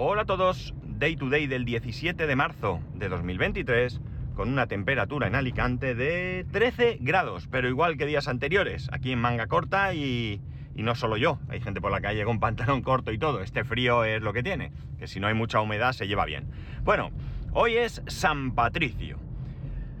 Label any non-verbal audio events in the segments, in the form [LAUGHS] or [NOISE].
Hola a todos, Day to Day del 17 de marzo de 2023, con una temperatura en Alicante de 13 grados, pero igual que días anteriores, aquí en manga corta y, y no solo yo, hay gente por la calle con pantalón corto y todo, este frío es lo que tiene, que si no hay mucha humedad se lleva bien. Bueno, hoy es San Patricio.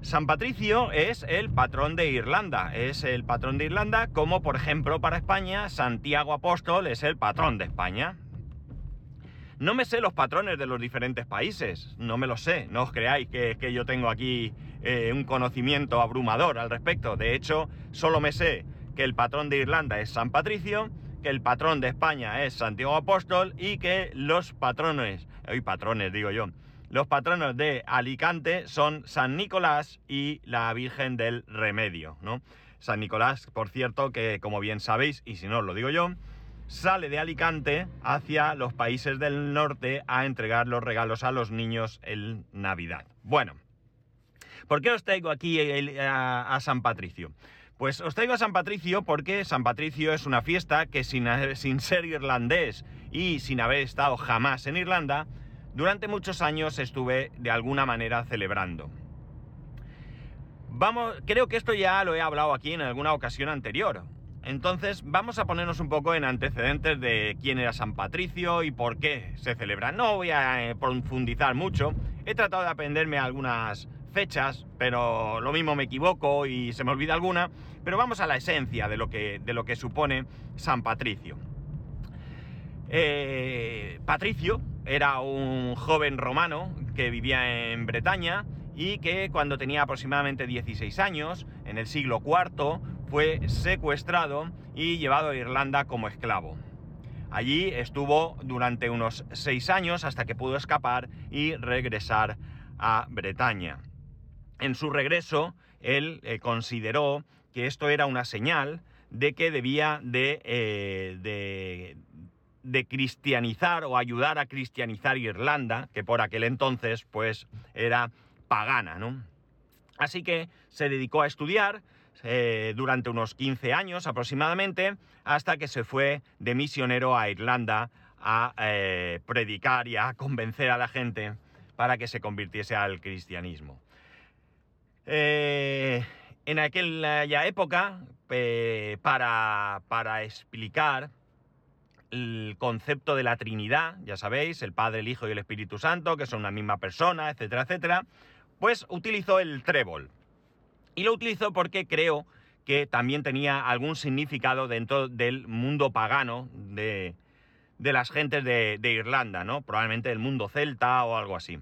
San Patricio es el patrón de Irlanda, es el patrón de Irlanda como por ejemplo para España Santiago Apóstol es el patrón de España. No me sé los patrones de los diferentes países, no me los sé, no os creáis que, yo tengo aquí eh, un conocimiento abrumador al respecto. De hecho, solo me sé que el patrón de Irlanda es San Patricio, que el patrón de España es Santiago Apóstol y que los patrones, hoy patrones digo yo, los patronos de Alicante son San Nicolás y la Virgen del Remedio, ¿no? San Nicolás, por cierto, que como bien sabéis, y si no os lo digo yo, sale de Alicante hacia los países del norte a entregar los regalos a los niños en Navidad. Bueno, ¿por qué os traigo aquí a, San Patricio? Pues os traigo a San Patricio porque San Patricio es una fiesta que sin, [LAUGHS] sin, ser irlandés y sin haber estado jamás en Irlanda, durante muchos años estuve de alguna manera celebrando. Vamos, creo que esto ya lo he hablado aquí en alguna ocasión anterior. Entonces vamos a ponernos un poco en antecedentes de quién era San Patricio y por qué se celebra. No voy a eh, profundizar mucho, he tratado de aprenderme algunas fechas, pero lo mismo me equivoco y se me olvida alguna, pero vamos a la esencia de lo que, de lo que supone San Patricio. Eh, Patricio era un joven romano que vivía en Bretaña y que cuando tenía aproximadamente 16 años, en el siglo IV, fue secuestrado y llevado a Irlanda como esclavo. Allí estuvo durante unos seis años hasta que pudo escapar y regresar a Bretaña. En su regreso, él eh, consideró que esto era una señal de que debía de, eh, de, de, cristianizar o ayudar a cristianizar Irlanda, que por aquel entonces pues era pagana, ¿no? Así que se dedicó a estudiar, eh, durante unos 15 años aproximadamente, hasta que se fue de misionero a Irlanda a eh, predicar y a convencer a la gente para que se convirtiese al cristianismo. Eh, en aquella época, para, para explicar el concepto de la Trinidad, ya sabéis, el Padre, el Hijo y el Espíritu Santo, que son una misma persona, etcétera, etcétera, pues utilizó el trébol. Y lo utilizó porque creo que también tenía algún significado dentro del mundo pagano de, de las gentes de, Irlanda, ¿no? Probablemente el mundo celta o algo así.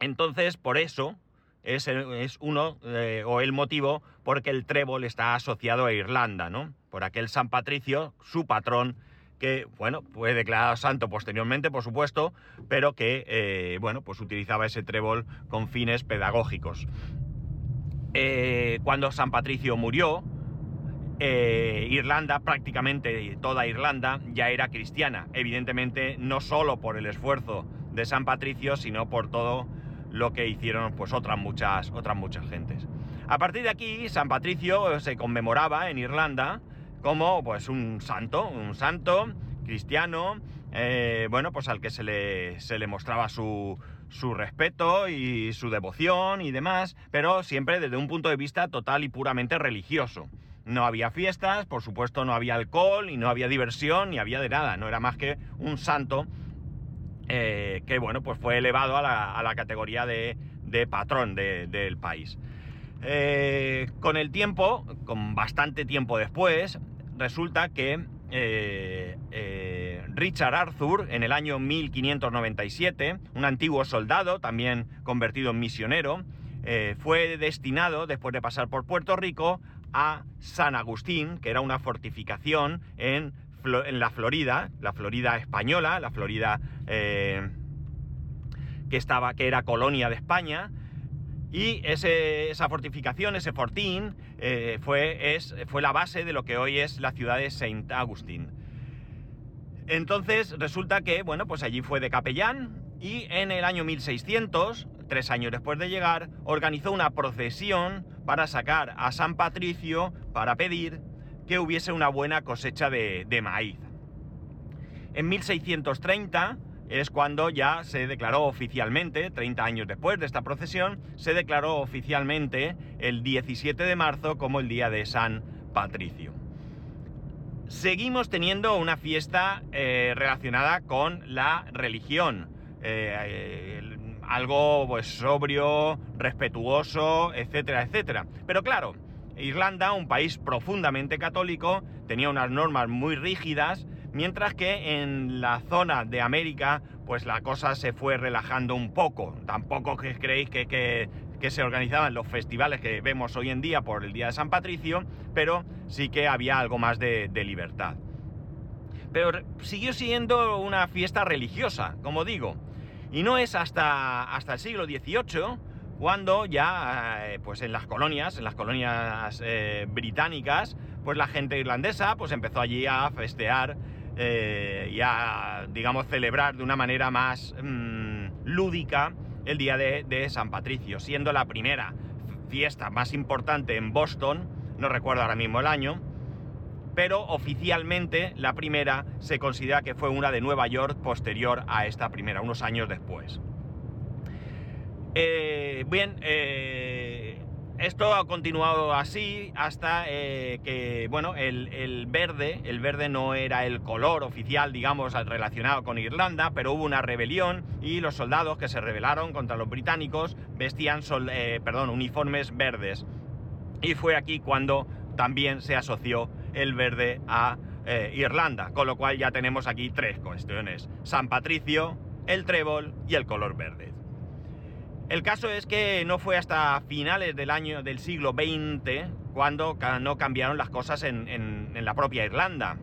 Entonces, por eso es, es uno eh, o el motivo porque el trébol está asociado a Irlanda, ¿no? Por aquel San Patricio, su patrón, que, bueno, fue declarado santo posteriormente, por supuesto, pero que, eh, bueno, pues utilizaba ese trébol con fines pedagógicos. Eh, cuando San Patricio murió, eh, Irlanda, prácticamente toda Irlanda, ya era cristiana. Evidentemente, no solo por el esfuerzo de San Patricio, sino por todo lo que hicieron pues otras muchas, otras muchas gentes. A partir de aquí, San Patricio se conmemoraba en Irlanda como pues un santo, un santo cristiano, eh, bueno, pues al que se le, se le mostraba su, su respeto y su devoción y demás, pero siempre desde un punto de vista total y puramente religioso. No había fiestas, por supuesto no había alcohol y no había diversión ni había de nada, no era más que un santo eh, que bueno, pues fue elevado a la, categoría de, patrón de, del país. Eh, con el tiempo, con bastante tiempo después, resulta que eh, Richard Arthur, en el año 1597, un antiguo soldado, también convertido en misionero, eh, fue destinado, después de pasar por Puerto Rico, a San Agustín, que era una fortificación en, la Florida, la Florida española, la Florida que, estaba, que era colonia de España, y esa fortificación, ese fortín, eh, fue, fue la base de lo que hoy es la ciudad de Saint Augustine. Entonces resulta que, bueno, pues allí fue de capellán y en el año 1600, tres años después de llegar, organizó una procesión para sacar a San Patricio para pedir que hubiese una buena cosecha de, de maíz. En 1630 es cuando ya se declaró oficialmente, 30 años después de esta procesión, se declaró oficialmente el 17 de marzo como el día de San Patricio. Seguimos teniendo una fiesta eh, relacionada con la religión. Eh, algo pues sobrio, respetuoso, etcétera, etcétera. Pero claro, Irlanda, un país profundamente católico, tenía unas normas muy rígidas, mientras que en la zona de América, pues la cosa se fue relajando un poco. Tampoco creéis que, que, se organizaban los festivales que vemos hoy en día por el Día de San Patricio, pero sí que había algo más de, de libertad. Pero siguió siendo una fiesta religiosa, como digo. Y no es hasta, hasta el siglo XVIII cuando ya, eh, pues en las colonias, en las colonias eh, británicas, pues la gente irlandesa pues empezó allí a festear eh, y a, digamos, celebrar de una manera más mm, lúdica el día de, San Patricio, siendo la primera fiesta más importante en Boston, no recuerdo ahora mismo el año, pero oficialmente la primera se considera que fue una de Nueva York posterior a esta primera, unos años después. Eh, bien, eh, esto ha continuado así hasta eh, que, bueno, el, verde, el verde no era el color oficial, digamos, relacionado con Irlanda, pero hubo una rebelión y los soldados que se rebelaron contra los británicos vestían, perdón, uniformes verdes. Y fue aquí cuando también se asoció el verde a eh, Irlanda, con lo cual ya tenemos aquí tres cuestiones, San Patricio, el trébol y el color verde. El caso es que no fue hasta finales del año del siglo XX cuando no cambiaron las cosas en, la propia Irlanda.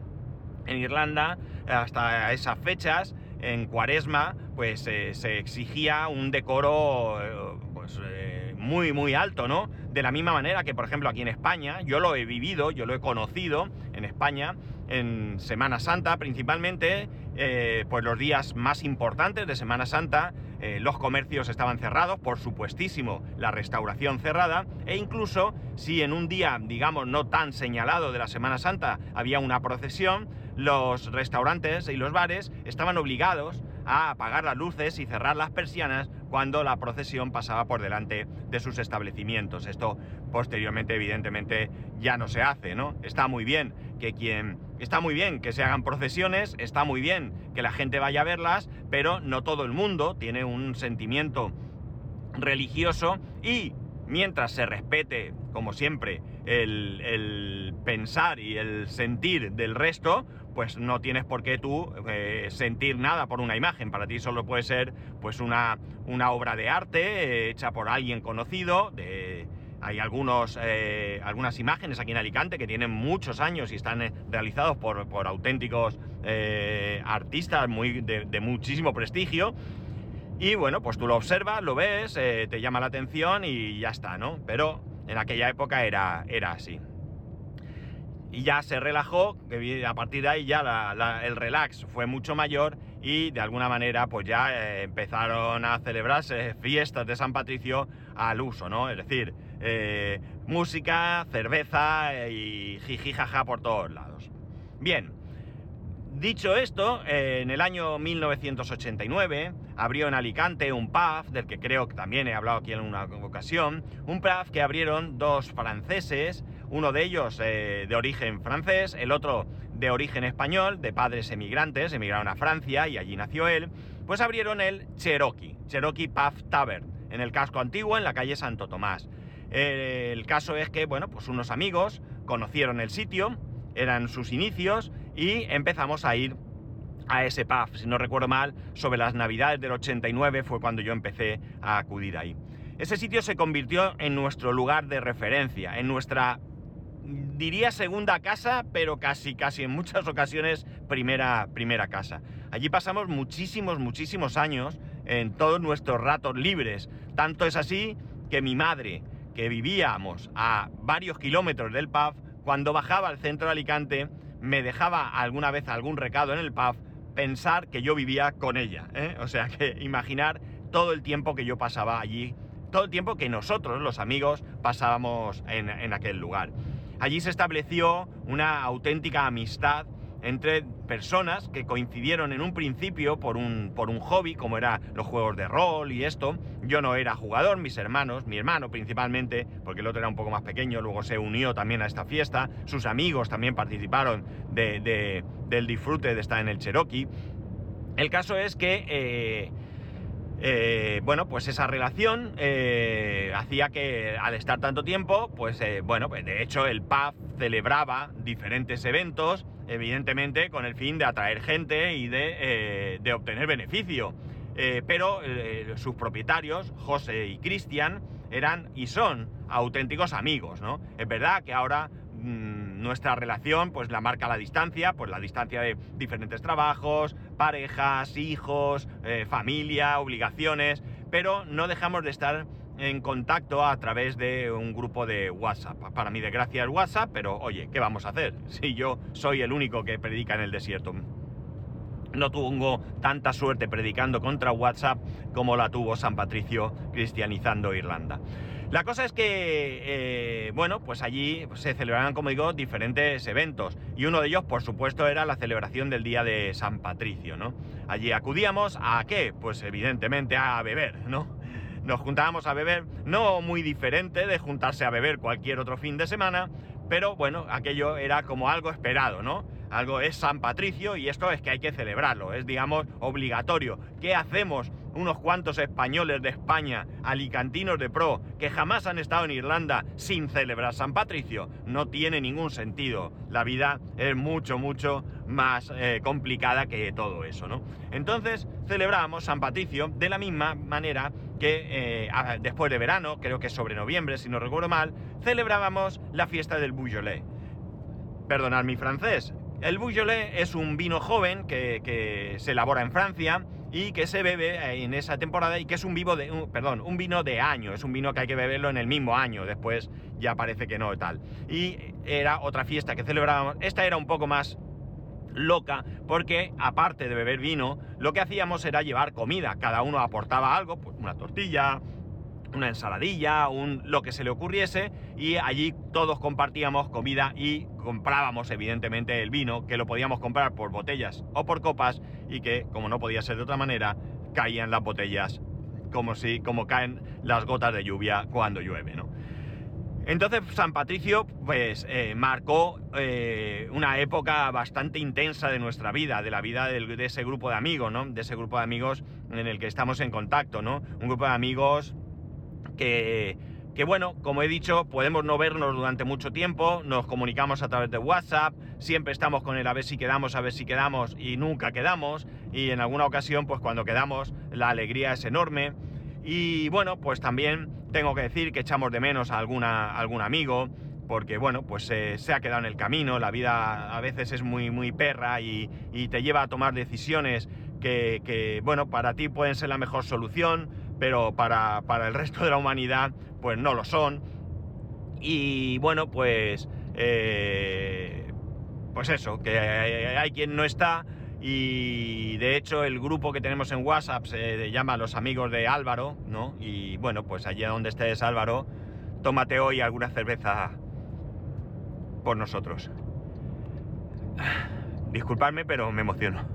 En Irlanda, hasta esas fechas, en Cuaresma, pues eh, se exigía un decoro eh, pues, muy, muy alto, ¿no? De la misma manera que, por ejemplo, aquí en España, yo lo he vivido, yo lo he conocido en España, en Semana Santa principalmente, eh, pues los días más importantes de Semana Santa, eh, los comercios estaban cerrados, por supuestísimo, la restauración cerrada, e incluso si en un día, digamos, no tan señalado de la Semana Santa había una procesión, los restaurantes y los bares estaban obligados a apagar las luces y cerrar las persianas cuando la procesión pasaba por delante de sus establecimientos. Esto posteriormente, evidentemente, ya no se hace, ¿no? Está muy bien que quien. Está muy bien que se hagan procesiones, está muy bien que la gente vaya a verlas, pero no todo el mundo tiene un sentimiento religioso y mientras se respete, como siempre, el, el, pensar y el sentir del resto, pues no tienes por qué tú eh, sentir nada por una imagen. Para ti solo puede ser pues una, una obra de arte eh, hecha por alguien conocido. De, hay algunos, eh, algunas imágenes aquí en Alicante que tienen muchos años y están realizados por, por auténticos artistas muy, de, muchísimo prestigio. Y bueno, pues tú lo observas, lo ves, te llama la atención y ya está, ¿no? Pero en aquella época era, era así y ya se relajó, a partir de ahí ya el relax fue mucho mayor y de alguna manera pues ya eh, empezaron a celebrarse fiestas de San Patricio al uso, ¿no? Es decir, eh, música, cerveza y jiji jaja por todos lados. Bien, dicho esto, en el año 1989 abrió en Alicante un pub, del que creo que también he hablado aquí en una ocasión, un pub que abrieron dos franceses, uno de ellos eh, de origen francés, el otro de origen español, de padres emigrantes, emigraron a Francia y allí nació él, pues abrieron el Cherokee, Cherokee Puff Tavern, en el casco antiguo, en la calle Santo Tomás. El caso es que, bueno, pues unos amigos conocieron el sitio, eran sus inicios, y empezamos a ir a ese pub, si no recuerdo mal, sobre las navidades del 89 fue cuando yo empecé a acudir ahí. Ese sitio se convirtió en nuestro lugar de referencia, en nuestra diría segunda casa, pero casi, casi en muchas ocasiones primera, primera casa. Allí pasamos muchísimos, muchísimos años en todos nuestros ratos libres. Tanto es así que mi madre, que vivíamos a varios kilómetros del pub, cuando bajaba al centro de Alicante, me dejaba alguna vez algún recado en el pub, pensar que yo vivía con ella. ¿eh? O sea que imaginar todo el tiempo que yo pasaba allí, todo el tiempo que nosotros, los amigos, pasábamos en aquel lugar. Allí se estableció una auténtica amistad entre personas que coincidieron en un principio por un, por un hobby, como era los juegos de rol y esto. Yo no era jugador, mis hermanos, mi hermano principalmente, porque el otro era un poco más pequeño, luego se unió también a esta fiesta, sus amigos también participaron del disfrute de estar en el Cherokee. El caso es que... Eh, eh, bueno, pues esa relación eh, hacía que al estar tanto tiempo, pues bueno, pues de hecho el pub celebraba diferentes eventos, evidentemente con el fin de atraer gente y de, de obtener beneficio. pero sus propietarios, José y Cristian, eran y son auténticos amigos, ¿no? Es verdad que ahora mm, nuestra relación pues la marca la distancia, pues la distancia de diferentes trabajos, parejas, hijos, eh, familia, obligaciones, pero no dejamos de estar en contacto a través de un grupo de WhatsApp. Para mi desgracia es WhatsApp, pero oye, ¿qué vamos a hacer? [LAUGHS] Si yo soy el único que predica en el desierto. No tuvo tanta suerte predicando contra WhatsApp como la tuvo San Patricio cristianizando Irlanda. La cosa es que, eh, bueno, pues allí se celebraban, como digo, diferentes eventos. Y uno de ellos, por supuesto, era la celebración del Día de San Patricio, ¿no? Allí acudíamos a qué? Pues evidentemente a beber, ¿no? Nos juntábamos a beber, no muy diferente de juntarse a beber cualquier otro fin de semana, pero bueno, aquello era como algo esperado, ¿no? Algo es San Patricio y esto es que hay que celebrarlo, es digamos obligatorio. ¿Qué hacemos unos cuantos españoles de España, alicantinos de pro, que jamás han estado en Irlanda sin celebrar San Patricio? No tiene ningún sentido. La vida es mucho, mucho más eh, complicada que todo eso, ¿no? Entonces celebramos San Patricio de la misma manera que eh, después de verano, creo que sobre noviembre, si no recuerdo mal, celebrábamos la fiesta del Beaujolais. Perdonad mi francés, el Beaujolais es un vino joven que, se elabora en Francia y que se bebe en esa temporada y que es un, vivo de, perdón, un vino de año, es un vino que hay que beberlo en el mismo año, después ya parece que no tal. Y era otra fiesta que celebrábamos, esta era un poco más loca porque aparte de beber vino, lo que hacíamos era llevar comida, cada uno aportaba algo, pues una tortilla, una ensaladilla, un, lo que se le ocurriese, y allí todos compartíamos comida y comprábamos evidentemente el vino, que lo podíamos comprar por botellas o por copas, y que, como no podía ser de otra manera, caían las botellas como si, como caen las gotas de lluvia cuando llueve, ¿no? Entonces San Patricio pues eh, marcó eh, una época bastante intensa de nuestra vida, de la vida de, ese grupo de amigos, ¿no? De ese grupo de amigos en el que estamos en contacto, ¿no? Un grupo de amigos que, bueno, como he dicho, podemos no vernos durante mucho tiempo, nos comunicamos a través de WhatsApp, siempre estamos con el a ver si quedamos, a ver si quedamos y nunca quedamos, y en alguna ocasión, pues cuando quedamos, la alegría es enorme. Y bueno, pues también tengo que decir que echamos de menos a alguna, algún amigo, porque bueno, pues se ha quedado en el camino, la vida a veces es muy, muy perra y, te lleva a tomar decisiones que, que, bueno, para ti pueden ser la mejor solución, pero para, el resto de la humanidad pues no lo son. Y bueno, pues... Eh, pues eso, que hay, quien no está y de hecho el grupo que tenemos en WhatsApp se llama Los Amigos de Álvaro, ¿no? Y bueno, pues allí donde estés Álvaro, tómate hoy alguna cerveza por nosotros. [SIGHS] Disculpadme, pero me emociono.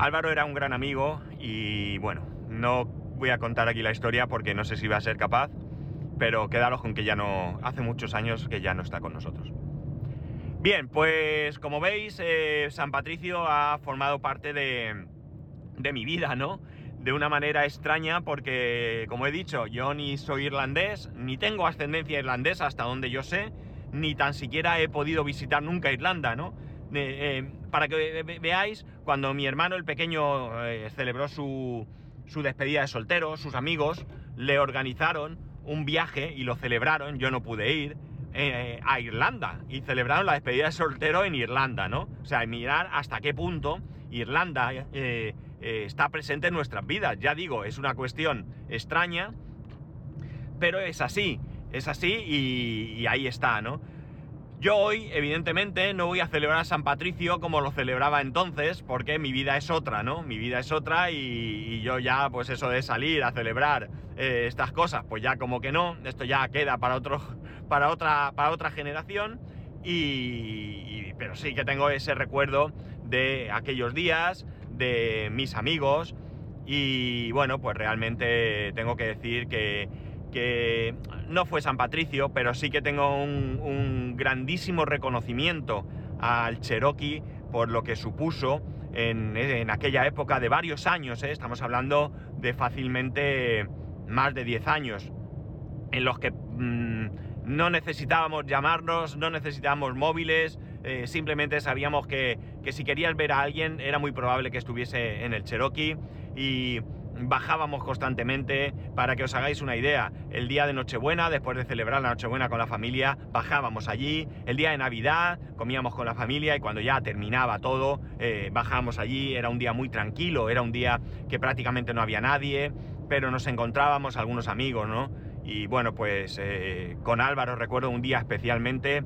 Álvaro era un gran amigo y bueno, no voy a contar aquí la historia porque no sé si va a ser capaz, pero quedaros con que ya no, hace muchos años que ya no está con nosotros. Bien, pues como veis, eh, San Patricio ha formado parte de, mi vida, ¿no? De una manera extraña porque, como he dicho, yo ni soy irlandés, ni tengo ascendencia irlandesa hasta donde yo sé, ni tan siquiera he podido visitar nunca Irlanda, ¿no? Eh, para que veáis, cuando mi hermano el pequeño eh, celebró su, despedida de soltero, sus amigos le organizaron un viaje y lo celebraron, yo no pude ir, eh, a Irlanda y celebraron la despedida de soltero en Irlanda, ¿no? O sea, mirar hasta qué punto Irlanda está presente en nuestras vidas. Ya digo, es una cuestión extraña, pero es así, es así y ahí está, ¿no? Yo hoy, evidentemente, no voy a celebrar a San Patricio como lo celebraba entonces, porque mi vida es otra, ¿no? Mi vida es otra y, yo ya, pues eso de salir a celebrar eh, estas cosas, pues ya como que no, esto ya queda para, otro, para, otra, para otra generación. y, pero sí que tengo ese recuerdo de aquellos días, de mis amigos y bueno, pues realmente tengo que decir que, que no fue San Patricio, pero sí que tengo un, grandísimo reconocimiento al Cherokee por lo que supuso en, aquella época de varios años, ¿eh? estamos hablando de fácilmente más de 10 años, en los que mm, no necesitábamos llamarnos, no necesitábamos móviles, eh, simplemente sabíamos que, que, si querías ver a alguien era muy probable que estuviese en el Cherokee y bajábamos constantemente. Para que os hagáis una idea, el día de Nochebuena, después de celebrar la Nochebuena con la familia, bajábamos allí. El día de Navidad comíamos con la familia y cuando ya terminaba todo, eh, bajábamos allí. Era un día muy tranquilo, era un día que prácticamente no había nadie, pero nos encontrábamos algunos amigos, ¿no? Y bueno, pues eh, con Álvaro recuerdo un día especialmente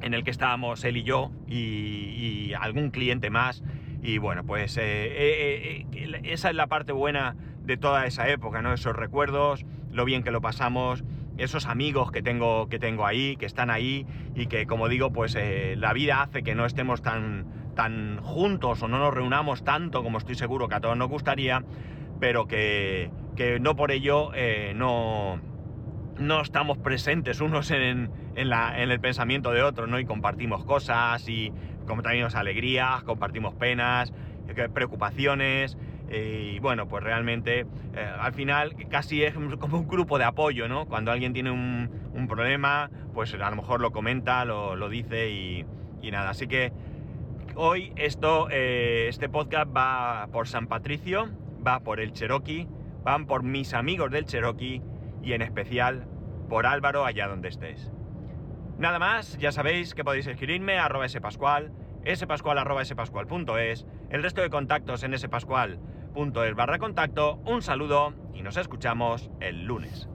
en el que estábamos él y yo y algún cliente más y bueno, pues eh, eh, eh, esa es la parte buena de toda esa época, ¿no? Esos recuerdos, lo bien que lo pasamos, esos amigos que tengo, que tengo ahí, que están ahí y que, como digo, pues la vida hace que no estemos tan, tan juntos o no nos reunamos tanto como estoy seguro que a todos nos gustaría, pero que, que no por ello no, no estamos presentes unos en, en, la, en, el pensamiento de otros, ¿no? Y compartimos cosas y compartimos alegrías, compartimos penas, eh, preocupaciones. Eh, y bueno, pues realmente eh, al final casi es como un grupo de apoyo, ¿no? Cuando alguien tiene un, problema, pues a lo mejor lo comenta, lo, dice y, y, nada. Así que hoy esto, este podcast va por San Patricio, va por el Cherokee, van por mis amigos del Cherokee y en especial por Álvaro allá donde estés. Nada más, ya sabéis que podéis escribirme a arroba spascual, spascual arroba spascual.es, el resto de contactos en spascual.es barra contacto, un saludo y nos escuchamos el lunes.